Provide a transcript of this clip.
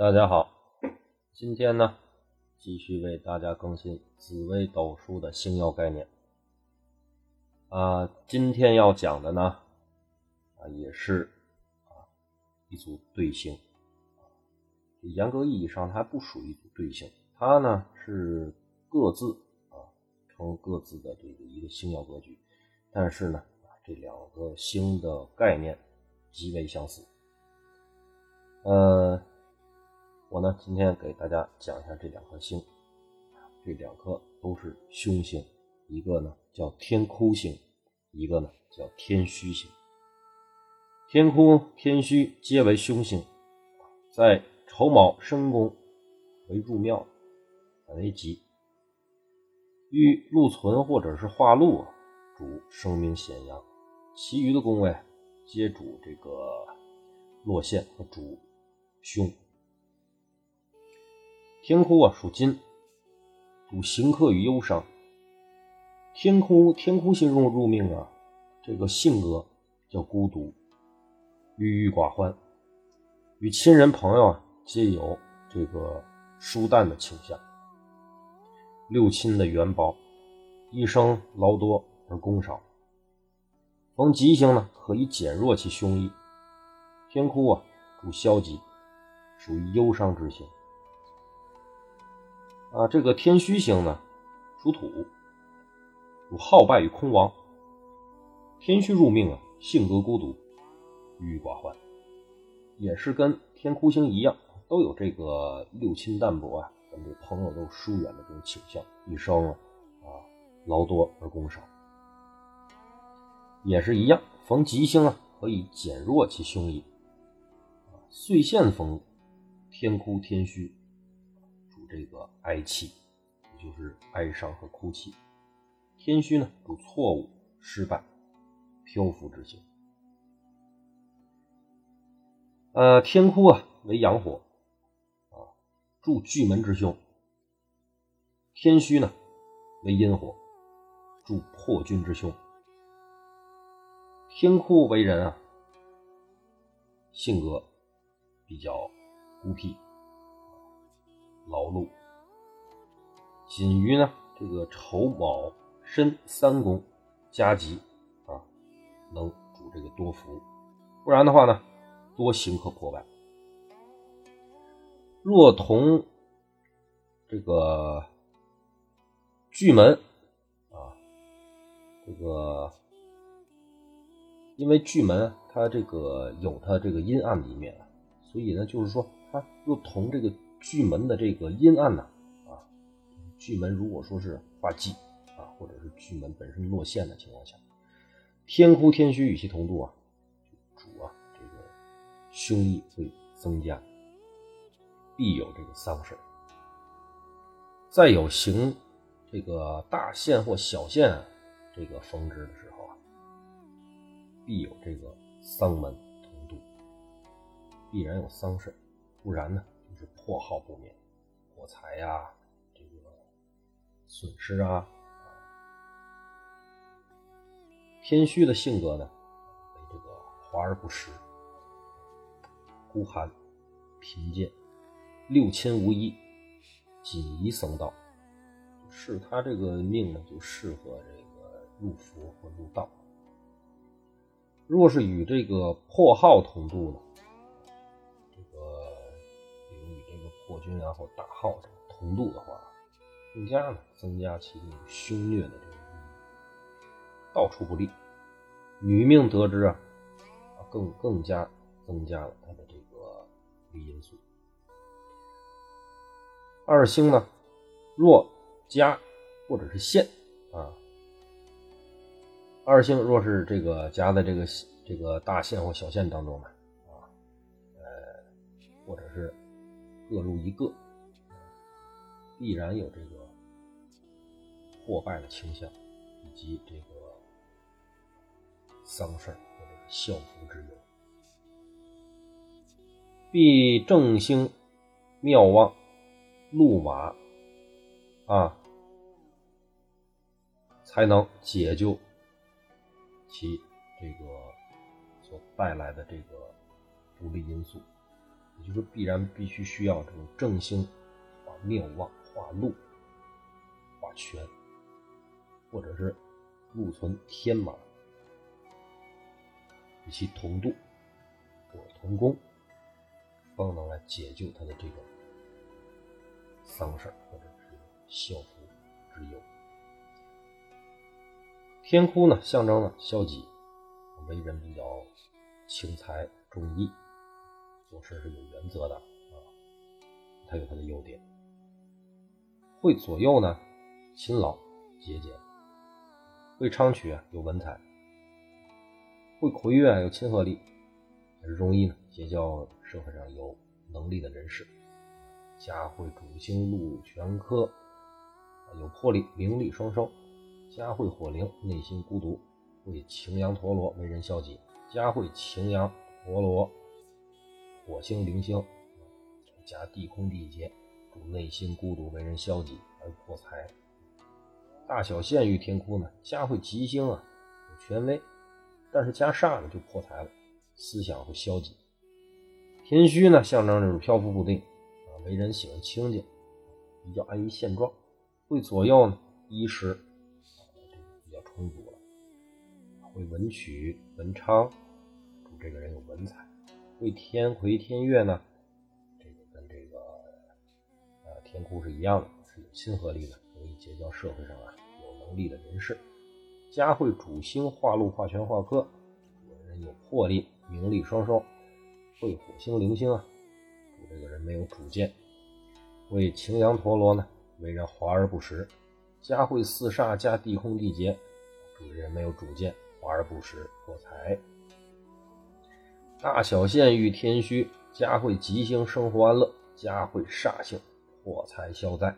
大家好，今天呢，继续为大家更新紫微斗数的星耀概念。啊，今天要讲的呢，啊，也是啊一组对星。严格意义上，它不属于一组对星，它呢是各自啊成各自的这个一个星耀格局，但是呢，这两个星的概念极为相似。呃。我呢，今天给大家讲一下这两颗星，这两颗都是凶星，一个呢叫天哭星，一个呢叫天虚星。天哭、天虚皆为凶星，在丑卯申宫为入庙，为吉。遇禄存或者是化禄，主生命显阳；其余的宫位皆主这个落陷和主凶。天哭啊，属金，主行客与忧伤。天哭，天哭星入入命啊，这个性格叫孤独、郁郁寡欢，与亲人朋友啊皆有这个疏淡的倾向。六亲的元宝，一生劳多而功少。逢吉星呢，可以减弱其凶意。天哭啊，主消极，属于忧伤之星。啊，这个天虚星呢，属土，主好败与空亡。天虚入命啊，性格孤独，郁郁寡欢，也是跟天哭星一样，都有这个六亲淡薄啊，跟这朋友都疏远的这种倾向。一生啊，啊，劳多而功少，也是一样。逢吉星啊，可以减弱其凶意。啊，岁陷逢天哭天虚。这个哀戚，也就是哀伤和哭泣。天虚呢，主错误、失败、漂浮之星。呃，天哭啊，为阳火，啊，助巨门之凶。天虚呢，为阴火，助破军之凶。天哭为人啊，性格比较孤僻。劳碌，仅于呢这个丑卯申三宫加吉啊，能主这个多福，不然的话呢，多行可破败。若同这个巨门啊，这个因为巨门它这个有它这个阴暗的一面，所以呢，就是说它若同这个。巨门的这个阴暗呢，啊，巨门如果说是化忌啊，或者是巨门本身落陷的情况下，天哭天虚与其同度啊，主啊这个凶意会增加，必有这个丧事再有行这个大限或小限这个逢之的时候啊，必有这个丧门同度，必然有丧事不然呢？是破耗不免，破财呀，这个损失啊。天虚的性格呢，为这个华而不实，孤寒、贫贱，六亲无依，锦衣僧道，是他这个命呢，就适合这个入佛或入道。若是与这个破耗同度呢？军然后大号同度的话，更加呢增加其这种凶虐的这个到处不利。女命得知啊，更更加增加了他的这个因素。二星呢，若加或者是陷啊，二星若是这个加在这个这个大线或小线当中呢，啊，呃，或者是。各入一个，必然有这个破败的倾向，以及这个丧事或者孝服之忧。必正兴妙望路马啊，才能解救其这个所带来的这个不利因素。就是必然必须需要这种正星化谬妄化禄化权，或者是禄存天马与其同度或同宫，方能来解救他的这种丧事或者是孝服之忧。天哭呢，象征了消极，为人比较轻财重义，做事是有原则的啊。他有他的优点。会左右呢，勤劳节俭；会昌曲，有文采；会魁月啊，有亲和力，容易呢结交社会上有能力的人士。家会主星禄全科，有魄力，名利双收。家会火灵，内心孤独，会擎羊陀罗，为人消极。家会擎羊陀罗，火星灵星，加地空地劫，主内心孤独，为人消极而破财。大小限于天哭呢，家会吉星啊，有权威，但是加煞呢就破财了，思想会消极。天虚呢，象征着漂浮不定啊，为人喜欢清静，比较安于现状。会左右呢，衣食比较。充足了，会文曲文昌，主这个人有文采。会天魁天月呢，这个跟这个呃天哭是一样的，是有亲和力的，容易结交社会上啊有能力的人士。家会主星化禄化权化科，主人有魄力，名利双收。会火星灵星啊，主这个人没有主见。会擎羊陀罗呢，为人华而不实。家会四煞加地空地劫。主人没有主见，华而不实，破财。大小限遇天虚，家会吉星，生活安乐；家会煞星，破财消灾。